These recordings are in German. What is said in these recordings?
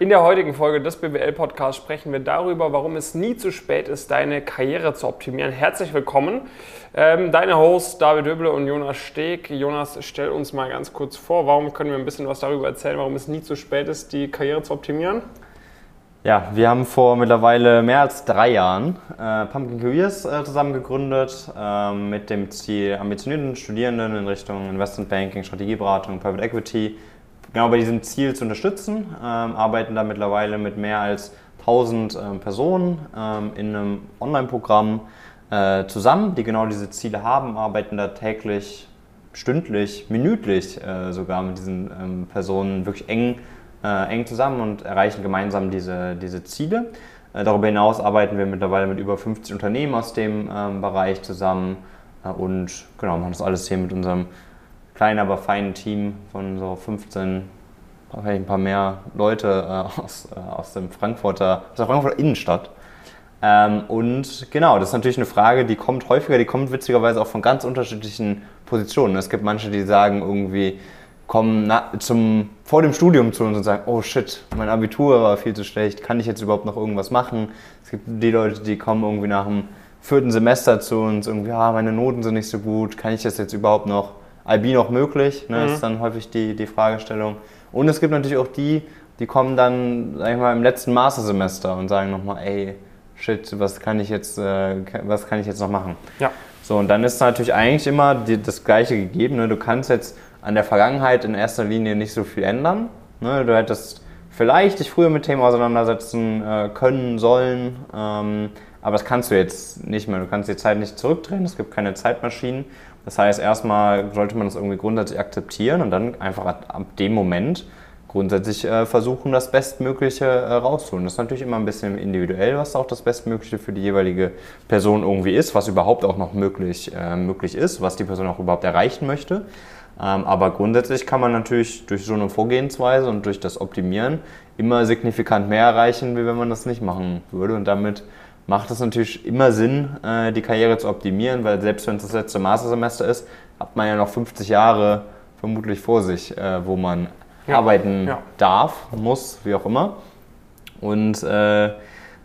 In der heutigen Folge des BWL-Podcasts sprechen wir darüber, warum es nie zu spät ist, deine Karriere zu optimieren. Herzlich willkommen. Ähm, deine Hosts David Döble und Jonas Steg. Jonas, stell uns mal ganz kurz vor, warum können wir ein bisschen was darüber erzählen, warum es nie zu spät ist, die Karriere zu optimieren? Ja, wir haben vor mittlerweile mehr als drei Jahren äh, Pumpkin Careers äh, zusammen gegründet, äh, mit dem Ziel, ambitionierten Studierenden in Richtung Investment Banking, Strategieberatung, Private Equity genau bei diesem Ziel zu unterstützen. Ähm, arbeiten da mittlerweile mit mehr als 1000 ähm, Personen ähm, in einem Online-Programm äh, zusammen, die genau diese Ziele haben, arbeiten da täglich, stündlich, minütlich äh, sogar mit diesen ähm, Personen wirklich eng, äh, eng zusammen und erreichen gemeinsam diese, diese Ziele. Äh, darüber hinaus arbeiten wir mittlerweile mit über 50 Unternehmen aus dem ähm, Bereich zusammen äh, und genau, machen das alles hier mit unserem kleinen, aber feinen Team von so 15, vielleicht ein paar mehr Leute äh, aus, äh, aus, dem Frankfurter, aus der Frankfurter Innenstadt. Ähm, und genau, das ist natürlich eine Frage, die kommt häufiger, die kommt witzigerweise auch von ganz unterschiedlichen Positionen. Es gibt manche, die sagen irgendwie, kommen na, zum, vor dem Studium zu uns und sagen, oh shit, mein Abitur war viel zu schlecht, kann ich jetzt überhaupt noch irgendwas machen? Es gibt die Leute, die kommen irgendwie nach dem vierten Semester zu uns, irgendwie, ja, meine Noten sind nicht so gut, kann ich das jetzt überhaupt noch? IB noch möglich? Ne, mhm. ist dann häufig die, die Fragestellung. Und es gibt natürlich auch die, die kommen dann, sag ich mal, im letzten Mastersemester und sagen nochmal, ey, shit, was kann ich jetzt, äh, was kann ich jetzt noch machen? Ja. So, und dann ist natürlich eigentlich immer die, das Gleiche gegeben. Ne? Du kannst jetzt an der Vergangenheit in erster Linie nicht so viel ändern. Ne? Du hättest vielleicht dich früher mit Themen auseinandersetzen äh, können, sollen, ähm, aber das kannst du jetzt nicht mehr. Du kannst die Zeit nicht zurückdrehen, es gibt keine Zeitmaschinen. Das heißt, erstmal sollte man das irgendwie grundsätzlich akzeptieren und dann einfach ab dem Moment grundsätzlich äh, versuchen, das Bestmögliche äh, rauszuholen. Das ist natürlich immer ein bisschen individuell, was auch das Bestmögliche für die jeweilige Person irgendwie ist, was überhaupt auch noch möglich, äh, möglich ist, was die Person auch überhaupt erreichen möchte. Ähm, aber grundsätzlich kann man natürlich durch so eine Vorgehensweise und durch das Optimieren immer signifikant mehr erreichen, wie wenn man das nicht machen würde und damit macht es natürlich immer Sinn, äh, die Karriere zu optimieren, weil selbst wenn es das letzte Mastersemester ist, hat man ja noch 50 Jahre vermutlich vor sich, äh, wo man ja. arbeiten ja. darf, muss, wie auch immer. Und äh,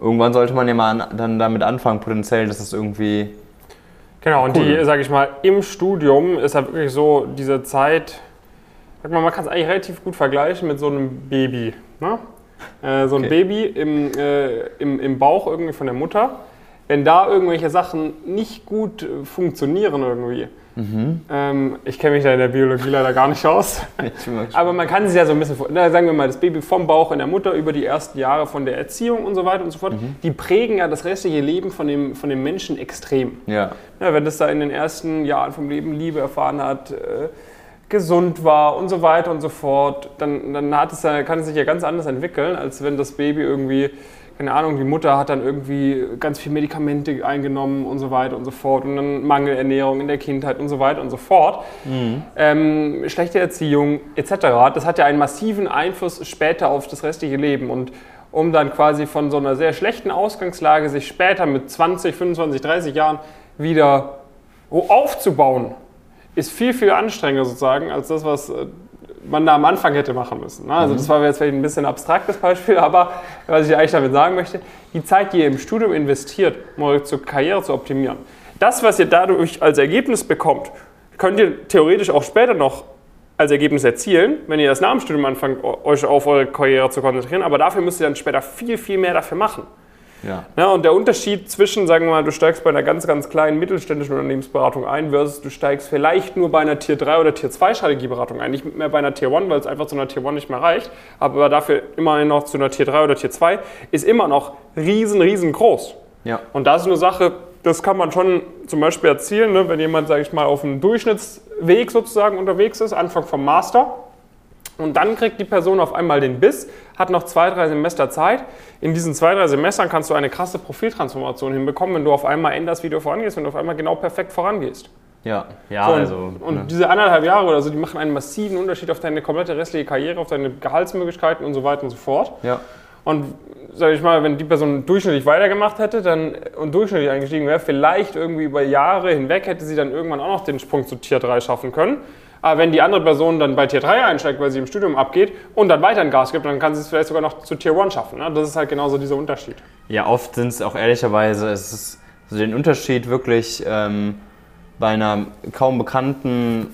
irgendwann sollte man ja mal an, dann damit anfangen, potenziell, dass es irgendwie. Genau, und cool. die, sage ich mal, im Studium ist ja wirklich so diese Zeit, sag mal, man kann es eigentlich relativ gut vergleichen mit so einem Baby. Ne? Äh, so ein okay. Baby im, äh, im, im Bauch irgendwie von der Mutter, wenn da irgendwelche Sachen nicht gut funktionieren irgendwie. Mhm. Ähm, ich kenne mich da in der Biologie leider gar nicht aus. Aber man kann sich ja so ein bisschen, na, sagen wir mal, das Baby vom Bauch in der Mutter über die ersten Jahre von der Erziehung und so weiter und so fort, mhm. die prägen ja das restliche Leben von dem, von dem Menschen extrem. Ja. ja. Wenn das da in den ersten Jahren vom Leben Liebe erfahren hat, äh, gesund war und so weiter und so fort, dann, dann hat es ja, kann es sich ja ganz anders entwickeln, als wenn das Baby irgendwie, keine Ahnung, die Mutter hat dann irgendwie ganz viel Medikamente eingenommen und so weiter und so fort und dann Mangelernährung in der Kindheit und so weiter und so fort. Mhm. Ähm, schlechte Erziehung etc. Das hat ja einen massiven Einfluss später auf das restliche Leben und um dann quasi von so einer sehr schlechten Ausgangslage sich später mit 20, 25, 30 Jahren wieder aufzubauen ist viel, viel anstrengender sozusagen als das, was äh, man da am Anfang hätte machen müssen. Ne? Also das war jetzt vielleicht ein bisschen abstraktes Beispiel, aber was ich eigentlich damit sagen möchte, die Zeit, die ihr im Studium investiert, um eure Karriere zu optimieren, das, was ihr dadurch als Ergebnis bekommt, könnt ihr theoretisch auch später noch als Ergebnis erzielen, wenn ihr das nach dem Studium anfangt, euch auf eure Karriere zu konzentrieren. Aber dafür müsst ihr dann später viel, viel mehr dafür machen. Ja. ja. Und der Unterschied zwischen, sagen wir mal, du steigst bei einer ganz, ganz kleinen mittelständischen Unternehmensberatung ein, versus du steigst vielleicht nur bei einer Tier 3 oder Tier 2 Strategieberatung ein. Nicht mehr bei einer Tier 1, weil es einfach zu einer Tier 1 nicht mehr reicht, aber dafür immerhin noch zu einer Tier 3 oder Tier 2, ist immer noch riesen, riesengroß. Ja. Und das ist eine Sache, das kann man schon zum Beispiel erzielen, ne, wenn jemand, sage ich mal, auf einem Durchschnittsweg sozusagen unterwegs ist, Anfang vom Master und dann kriegt die Person auf einmal den Biss, hat noch zwei, drei Semester Zeit. In diesen zwei, drei Semestern kannst du eine krasse Profiltransformation hinbekommen, wenn du auf einmal änderst, wie du vorangehst, wenn du auf einmal genau perfekt vorangehst. Ja, ja, so, also. Und ne. diese anderthalb Jahre oder so, die machen einen massiven Unterschied auf deine komplette restliche Karriere, auf deine Gehaltsmöglichkeiten und so weiter und so fort. Ja. Und sag ich mal, wenn die Person durchschnittlich weitergemacht hätte dann, und durchschnittlich eingestiegen wäre, vielleicht irgendwie über Jahre hinweg hätte sie dann irgendwann auch noch den Sprung zu Tier 3 schaffen können. Aber wenn die andere Person dann bei Tier 3 einsteigt, weil sie im Studium abgeht und dann weiter ein Gas gibt, dann kann sie es vielleicht sogar noch zu Tier 1 schaffen. Ne? Das ist halt genauso dieser Unterschied. Ja, oft sind es auch ehrlicherweise, es ist so den Unterschied wirklich ähm, bei einer kaum bekannten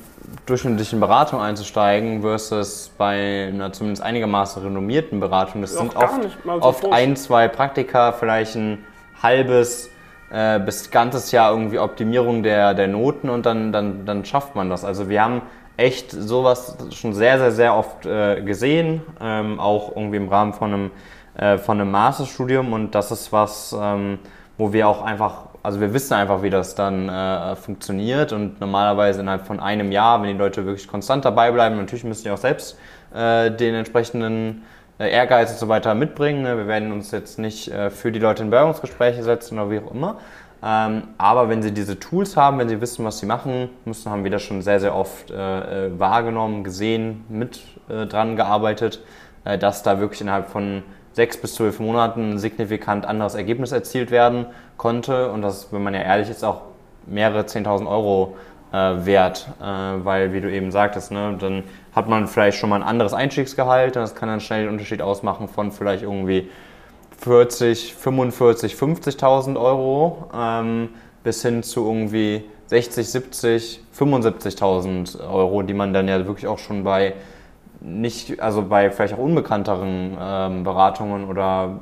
durchschnittlichen Beratung einzusteigen versus bei einer zumindest einigermaßen renommierten Beratung. Das sind oft, so oft ein, zwei Praktika, vielleicht ein halbes äh, bis ganzes Jahr irgendwie Optimierung der, der Noten und dann, dann, dann schafft man das. Also wir haben echt sowas schon sehr, sehr, sehr oft äh, gesehen, ähm, auch irgendwie im Rahmen von einem, äh, von einem Masterstudium und das ist was, ähm, wo wir auch einfach, also wir wissen einfach, wie das dann äh, funktioniert und normalerweise innerhalb von einem Jahr, wenn die Leute wirklich konstant dabei bleiben, natürlich müssen die auch selbst äh, den entsprechenden Ehrgeiz und so weiter mitbringen. Ne? Wir werden uns jetzt nicht äh, für die Leute in Bewerbungsgespräche setzen oder wie auch immer. Ähm, aber wenn sie diese Tools haben, wenn sie wissen, was sie machen müssen, haben wir das schon sehr, sehr oft äh, wahrgenommen, gesehen, mit dran gearbeitet, dass da wirklich innerhalb von sechs bis zwölf Monaten ein signifikant anderes Ergebnis erzielt werden konnte. Und das, wenn man ja ehrlich ist, auch mehrere 10.000 Euro äh, wert, äh, weil, wie du eben sagtest, ne, dann hat man vielleicht schon mal ein anderes Einstiegsgehalt und das kann dann schnell den Unterschied ausmachen von vielleicht irgendwie 40, 45, 50.000 Euro ähm, bis hin zu irgendwie 60, 70, 75.000 Euro, die man dann ja wirklich auch schon bei nicht, also bei vielleicht auch unbekannteren ähm, Beratungen oder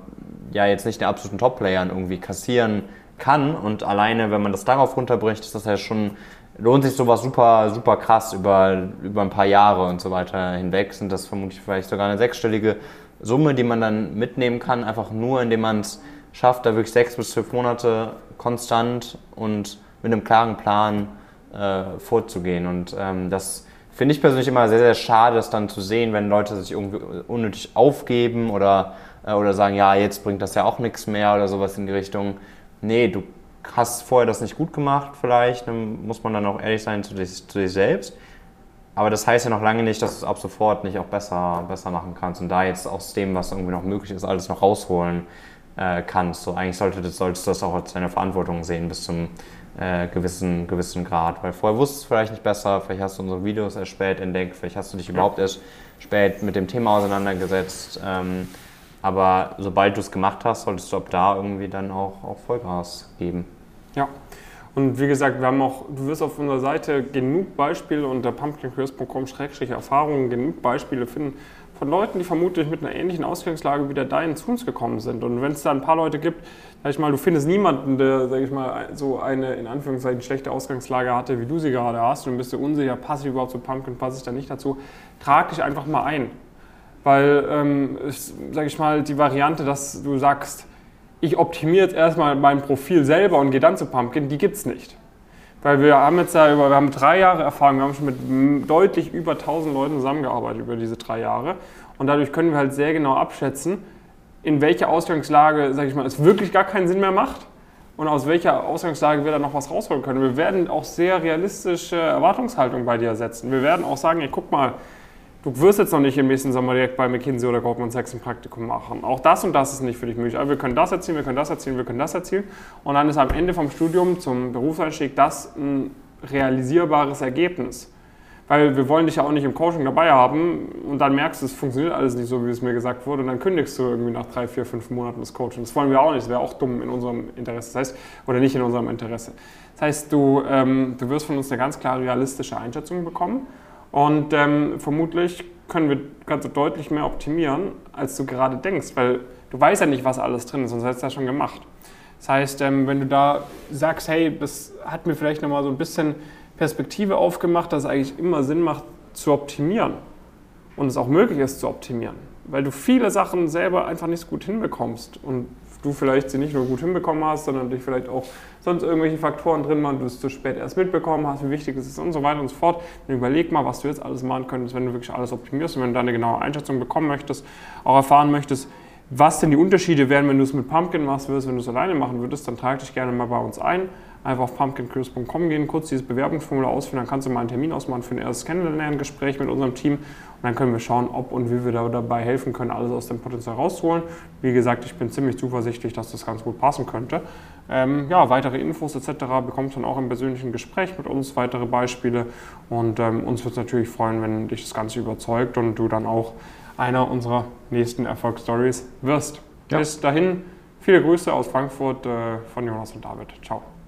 ja jetzt nicht den absoluten Top-Playern irgendwie kassieren kann. Und alleine, wenn man das darauf runterbricht, ist das ja schon lohnt sich sowas super, super krass über, über ein paar Jahre und so weiter hinweg. Sind das vermutlich vielleicht sogar eine sechsstellige Summe, die man dann mitnehmen kann, einfach nur indem man es schafft, da wirklich sechs bis zwölf Monate konstant und mit einem klaren Plan äh, vorzugehen. Und ähm, das finde ich persönlich immer sehr, sehr schade, das dann zu sehen, wenn Leute sich irgendwie unnötig aufgeben oder, äh, oder sagen, ja, jetzt bringt das ja auch nichts mehr oder sowas in die Richtung. Nee, du hast vorher das nicht gut gemacht vielleicht, dann muss man dann auch ehrlich sein zu sich, zu sich selbst. Aber das heißt ja noch lange nicht, dass du es ab sofort nicht auch besser, besser machen kannst und da jetzt aus dem, was irgendwie noch möglich ist, alles noch rausholen äh, kannst. So eigentlich sollte das, solltest du das auch als deine Verantwortung sehen bis zum äh, gewissen, gewissen Grad. Weil vorher wusstest du vielleicht nicht besser, vielleicht hast du unsere Videos erst spät entdeckt, vielleicht hast du dich überhaupt erst spät mit dem Thema auseinandergesetzt. Ähm, aber sobald du es gemacht hast, solltest du ab da irgendwie dann auch, auch Vollgas geben. Ja. Und wie gesagt, wir haben auch, du wirst auf unserer Seite genug Beispiele unter pumpkincurse.com-erfahrungen genug Beispiele finden von Leuten, die vermutlich mit einer ähnlichen Ausgangslage wie der deinen zu uns gekommen sind. Und wenn es da ein paar Leute gibt, sag ich mal, du findest niemanden, der, sag ich mal, so eine in Anführungszeichen schlechte Ausgangslage hatte, wie du sie gerade hast, und bist du unsicher, passe ich überhaupt zu Pumpkin, passe ich da nicht dazu, trag dich einfach mal ein. Weil, ähm, sage ich mal, die Variante, dass du sagst, ich optimiere jetzt erstmal mein Profil selber und gehe dann zu Pumpkin, die gibt es nicht. Weil wir haben jetzt ja über, wir haben drei Jahre Erfahrung, wir haben schon mit deutlich über 1000 Leuten zusammengearbeitet über diese drei Jahre. Und dadurch können wir halt sehr genau abschätzen, in welcher Ausgangslage, sage ich mal, es wirklich gar keinen Sinn mehr macht und aus welcher Ausgangslage wir da noch was rausholen können. Wir werden auch sehr realistische Erwartungshaltung bei dir setzen. Wir werden auch sagen, ey, guck mal, du wirst jetzt noch nicht im nächsten Sommer direkt bei McKinsey oder Goldman Sachs ein Praktikum machen. Auch das und das ist nicht für dich möglich. Aber wir können das erzielen, wir können das erzielen, wir können das erzielen. Und dann ist am Ende vom Studium zum Berufseinstieg das ein realisierbares Ergebnis. Weil wir wollen dich ja auch nicht im Coaching dabei haben und dann merkst du, es funktioniert alles nicht so, wie es mir gesagt wurde und dann kündigst du irgendwie nach drei, vier, fünf Monaten das Coaching. Das wollen wir auch nicht, das wäre auch dumm in unserem Interesse. Das heißt, oder nicht in unserem Interesse. Das heißt, du, ähm, du wirst von uns eine ganz klare realistische Einschätzung bekommen und ähm, vermutlich können wir ganz deutlich mehr optimieren, als du gerade denkst, weil du weißt ja nicht, was alles drin ist, sonst hättest du das schon gemacht. Das heißt, ähm, wenn du da sagst, hey, das hat mir vielleicht nochmal so ein bisschen Perspektive aufgemacht, dass es eigentlich immer Sinn macht, zu optimieren und es auch möglich ist zu optimieren, weil du viele Sachen selber einfach nicht so gut hinbekommst und du vielleicht sie nicht nur gut hinbekommen hast, sondern dich vielleicht auch sonst irgendwelche Faktoren drin waren, du es zu spät erst mitbekommen hast, wie wichtig es ist und so weiter und so fort. Dann überleg mal, was du jetzt alles machen könntest, wenn du wirklich alles optimierst und wenn du da eine genaue Einschätzung bekommen möchtest, auch erfahren möchtest, was denn die Unterschiede wären, wenn du es mit Pumpkin machst, würdest, wenn du es alleine machen würdest, dann trag dich gerne mal bei uns ein. Einfach auf pumpkincurious.com gehen, kurz dieses Bewerbungsformular ausfüllen, dann kannst du mal einen Termin ausmachen für ein erstes Kennenlerngespräch mit unserem Team und dann können wir schauen, ob und wie wir da dabei helfen können, alles aus dem Potenzial rauszuholen. Wie gesagt, ich bin ziemlich zuversichtlich, dass das ganz gut passen könnte. Ähm, ja, weitere Infos etc. bekommst du dann auch im persönlichen Gespräch mit uns, weitere Beispiele und ähm, uns würde es natürlich freuen, wenn dich das Ganze überzeugt und du dann auch einer unserer nächsten Erfolgsstories wirst. Ja. Bis dahin, viele Grüße aus Frankfurt äh, von Jonas und David. Ciao.